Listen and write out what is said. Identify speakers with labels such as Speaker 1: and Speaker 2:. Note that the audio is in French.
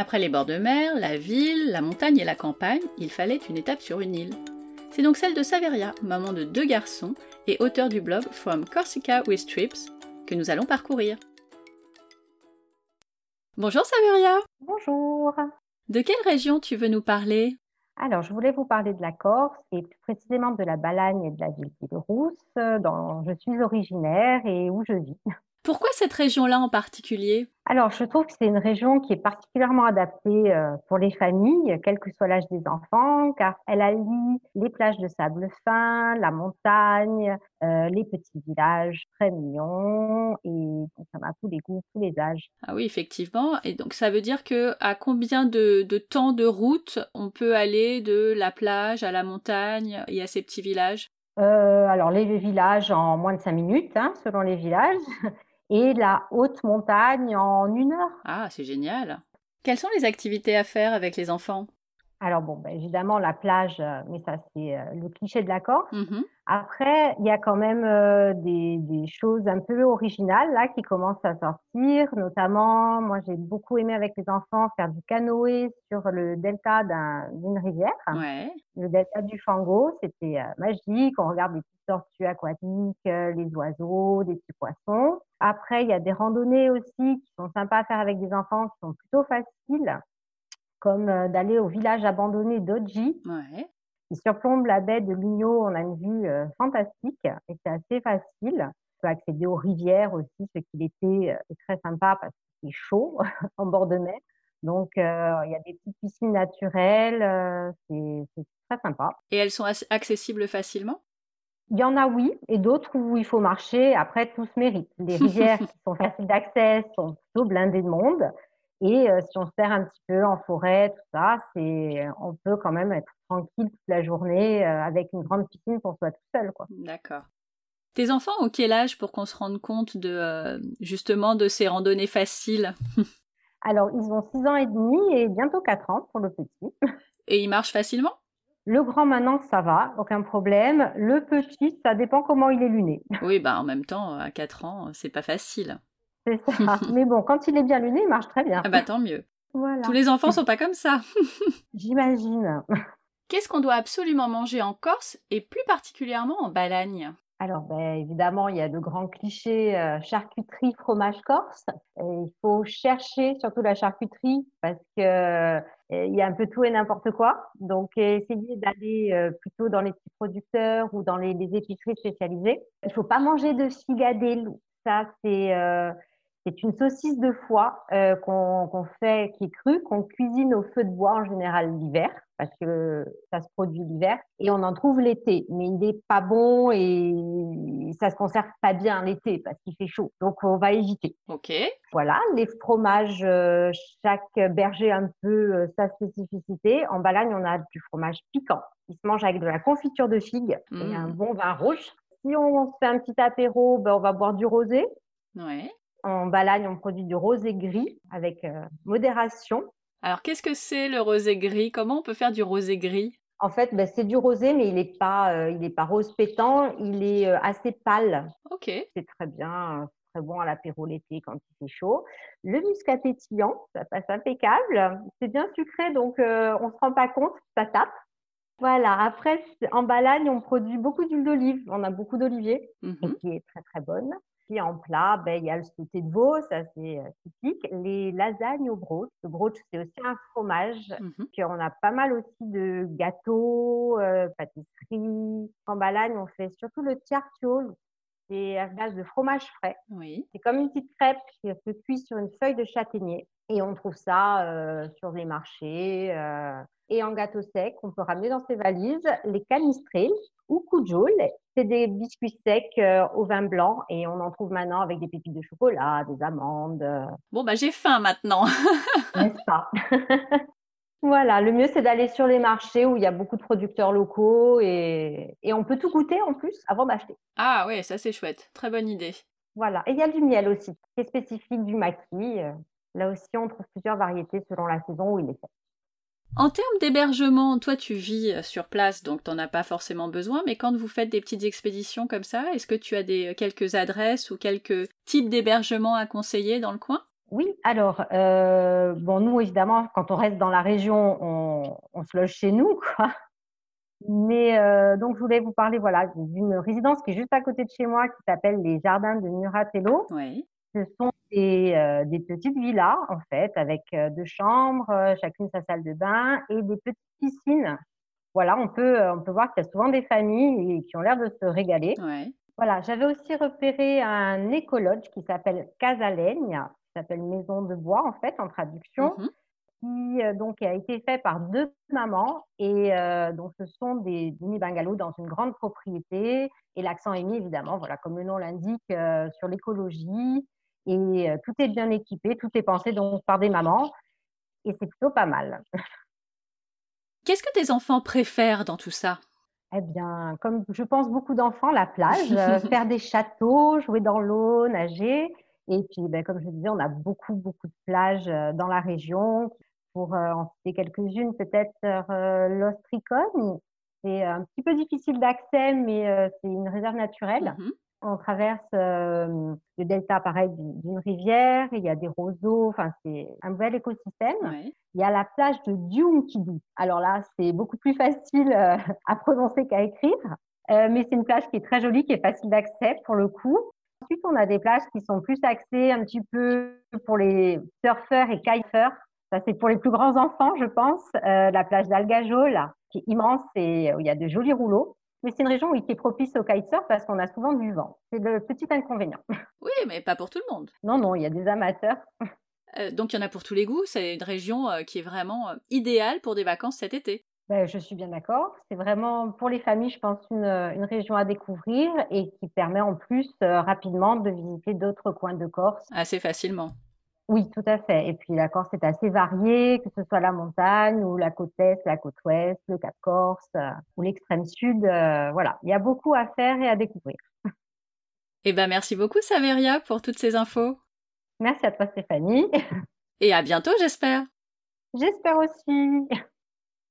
Speaker 1: Après les bords de mer, la ville, la montagne et la campagne, il fallait une étape sur une île. C'est donc celle de Saveria, maman de deux garçons et auteur du blog From Corsica with Trips, que nous allons parcourir. Bonjour Saveria
Speaker 2: Bonjour
Speaker 1: De quelle région tu veux nous parler?
Speaker 2: Alors, je voulais vous parler de la Corse et plus précisément de la Balagne et de la ville de Rousse, dont je suis originaire et où je vis.
Speaker 1: Pourquoi cette région-là en particulier?
Speaker 2: Alors, je trouve que c'est une région qui est particulièrement adaptée euh, pour les familles, quel que soit l'âge des enfants, car elle allie les plages de sable fin, la montagne, euh, les petits villages très mignons, et ça m'a tous les goûts, tous les âges.
Speaker 1: Ah oui, effectivement. Et donc, ça veut dire que à combien de, de temps de route on peut aller de la plage à la montagne et à ces petits villages?
Speaker 2: Euh, alors, les villages en moins de cinq minutes, hein, selon les villages et la haute montagne en une heure.
Speaker 1: Ah, c'est génial. Quelles sont les activités à faire avec les enfants?
Speaker 2: Alors bon, ben évidemment la plage, euh, mais ça c'est euh, le cliché de la Corse. Après, il y a quand même euh, des, des, choses un peu originales là qui commencent à sortir. Notamment, moi j'ai beaucoup aimé avec les enfants faire du canoë sur le delta d'une rivière.
Speaker 1: Ouais.
Speaker 2: Le delta du Fango, c'était magique. On regarde des petites tortues aquatiques, les oiseaux, des petits poissons. Après, il y a des randonnées aussi qui sont sympas à faire avec des enfants, qui sont plutôt faciles comme euh, d'aller au village abandonné d'Oji,
Speaker 1: Ouais.
Speaker 2: Qui surplombe la baie de Ligno. On a une vue euh, fantastique et c'est assez facile. On peut accéder aux rivières aussi, ce qui l'été euh, est très sympa parce que c'est chaud en bord de mer. Donc, il y a des petites piscines naturelles, c'est très sympa.
Speaker 1: Et elles sont ac- accessibles facilement?
Speaker 2: Il y en a, oui, et d'autres où il faut marcher. Après, tout se mérite. Les rivières qui sont faciles d'accès sont plutôt blindées de monde. Et euh, si on se perd un petit peu en forêt, tout ça, c'est, on peut quand même être tranquille toute la journée euh, avec une grande piscine pour soi tout seul, quoi.
Speaker 1: D'accord. Tes enfants ont quel âge pour qu'on se rende compte de euh, justement de ces randonnées faciles?
Speaker 2: Alors, ils ont 6 ans et demi et bientôt 4 ans pour le petit.
Speaker 1: Et ils marchent facilement?
Speaker 2: Le grand maintenant, ça va, aucun problème. Le petit, ça dépend comment il est luné.
Speaker 1: Oui, bah en même temps, à 4 ans, c'est pas facile.
Speaker 2: C'est ça. Mais bon, quand il est bien luné, il marche très bien.
Speaker 1: Ah bah tant mieux.
Speaker 2: Voilà.
Speaker 1: Tous les enfants sont pas comme ça.
Speaker 2: J'imagine.
Speaker 1: Qu'est-ce qu'on doit absolument manger en Corse et plus particulièrement en Balagne?
Speaker 2: Alors, ben, évidemment, il y a de grands clichés euh, charcuterie, fromage corse. Et il faut chercher surtout la charcuterie parce que euh, il y a un peu tout et n'importe quoi. Donc, essayez d'aller euh, plutôt dans les petits producteurs ou dans les, les épiceries spécialisées. Il faut pas manger de figadelle. Ça, c'est euh, c'est une saucisse de foie euh, qu'on qu'on fait, qui est crue, qu'on cuisine au feu de bois en général l'hiver, parce que ça se produit l'hiver, et on en trouve l'été. Mais il n'est pas bon et ça se conserve pas bien l'été parce qu'il fait chaud. Donc on va éviter.
Speaker 1: Ok.
Speaker 2: Voilà, les fromages, euh, chaque berger a un peu euh, sa spécificité. En Balagne, on a du fromage piquant. Il se mange avec de la confiture de figue et
Speaker 1: Mm.
Speaker 2: un bon vin rouge. Si on se fait un petit apéro, ben, on va boire du rosé.
Speaker 1: Ouais.
Speaker 2: En Balagne, on produit du rosé gris avec euh, modération.
Speaker 1: Alors qu'est-ce que c'est le rosé gris? Comment on peut faire du rosé gris?
Speaker 2: En fait, ben, c'est du rosé, mais il n'est pas, euh, il est pas rose pétant, il est euh, assez pâle.
Speaker 1: Ok.
Speaker 2: C'est très bien, très bon à l'apéro l'été quand il fait chaud. Le muscat pétillant, ça passe impeccable. C'est bien sucré, donc euh, on se rend pas compte, ça tape. Voilà. Après, en Balagne, on produit beaucoup d'huile d'olive. On a beaucoup d'oliviers. et
Speaker 1: Mhm.
Speaker 2: qui est très très bonne. Puis en plat, ben, il y a le sauté de veau, ça c'est euh, typique. Les lasagnes au brooch. Le brooch, c'est aussi un fromage. Puis on a pas mal aussi de gâteaux, euh, pâtisseries. En Balagne, on fait surtout le tiartiol. C'est à base de fromage frais.
Speaker 1: Oui.
Speaker 2: C'est comme une petite crêpe qui se cuit sur une feuille de châtaignier. Et on trouve ça euh, sur les marchés. euh, et en gâteau sec, on peut ramener dans ses valises les canistrils ou coujoule. C'est des biscuits secs euh, au vin blanc et on en trouve maintenant avec des pépites de chocolat, des amandes,
Speaker 1: Bon bah j'ai faim maintenant.
Speaker 2: n'est-ce pas? Voilà, le mieux c'est d'aller sur les marchés où il y a beaucoup de producteurs locaux et, et on peut tout goûter en plus avant d'acheter.
Speaker 1: ah ouais, ça c'est chouette. Très bonne idée.
Speaker 2: Voilà, et il y a du miel aussi, qui est spécifique du maquis. Euh, Là aussi, on trouve plusieurs variétés selon la saison où il est fait.
Speaker 1: En termes d'hébergement, toi tu vis euh, sur place, donc t'en as pas forcément besoin, mais quand vous faites des petites expéditions comme ça, est-ce que tu as des quelques adresses ou quelques types d'hébergement à conseiller dans le coin?
Speaker 2: Oui, alors, euh, bon, nous, évidemment, quand on reste dans la région, on, on se loge chez nous, quoi. Mais euh, donc, je voulais vous parler voilà, d'une résidence qui est juste à côté de chez moi, qui s'appelle les Jardins de Muratello.
Speaker 1: Oui.
Speaker 2: Ce sont des, euh, des petites villas, en fait, avec euh, deux chambres, euh, chacune sa salle de bain et des petites piscines. Voilà, on peut, euh, on peut voir qu'il y a souvent des familles qui ont l'air de se régaler.
Speaker 1: Ouais.
Speaker 2: Voilà, j'avais aussi repéré un écologe qui s'appelle Casalegne, s'appelle Maison de bois, en fait, en traduction.
Speaker 1: Mhm.
Speaker 2: qui euh, donc a été fait par deux mamans et euh, donc ce sont des mini bungalows dans une grande propriété et l'accent est mis évidemment voilà comme le nom l'indique euh, sur l'écologie et euh, tout est bien équipé tout est pensé donc par des mamans et c'est plutôt pas mal.
Speaker 1: Qu'est-ce que tes enfants préfèrent dans tout ça?
Speaker 2: Eh bien, comme je pense beaucoup d'enfants, la plage, faire des châteaux, jouer dans l'eau, nager. Et puis, ben, comme je disais, on a beaucoup, beaucoup de plages euh, dans la région. Pour euh, en citer quelques-unes, peut-être euh, l'Ostricone. C'est un petit peu difficile d'accès, mais euh, c'est une réserve naturelle.
Speaker 1: Mhm.
Speaker 2: On traverse euh, le delta, pareil, d'une rivière. Il y a des roseaux. Enfin, c'est un bel écosystème.
Speaker 1: Ouais.
Speaker 2: Il y a la plage de Diunkidu. Alors là, c'est beaucoup plus facile euh, à prononcer qu'à écrire, Euh, mais c'est une plage qui est très jolie, qui est facile d'accès pour le coup. Ensuite, on a des plages qui sont plus axées un petit peu pour les surfeurs et kiteurs. Ça, c'est pour les plus grands enfants, je pense. Euh, la plage d'Algajol, qui est immense et où il y a de jolis rouleaux. Mais c'est une région oui, qui est propice au kitesurf parce qu'on a souvent du vent. C'est le petit inconvénient.
Speaker 1: Oui, mais pas pour tout le monde.
Speaker 2: Non, non, il y a des amateurs.
Speaker 1: Euh, donc il y en a pour tous les goûts. C'est une région euh, qui est vraiment euh, idéale pour des vacances cet été.
Speaker 2: Ben, je suis bien d'accord. C'est vraiment pour les familles, je pense, une, une région à découvrir et qui permet en plus euh, rapidement de visiter d'autres coins de Corse.
Speaker 1: Assez facilement.
Speaker 2: Oui, tout à fait. Et puis la Corse est assez variée, que ce soit la montagne ou la côte est, la côte ouest, le Cap Corse euh, ou l'extrême sud. euh, voilà, il y a beaucoup à faire et à découvrir.
Speaker 1: Eh ben merci beaucoup Saveria pour toutes ces infos.
Speaker 2: Merci à toi, Stéphanie.
Speaker 1: Et à bientôt j'espère.
Speaker 2: J'espère aussi.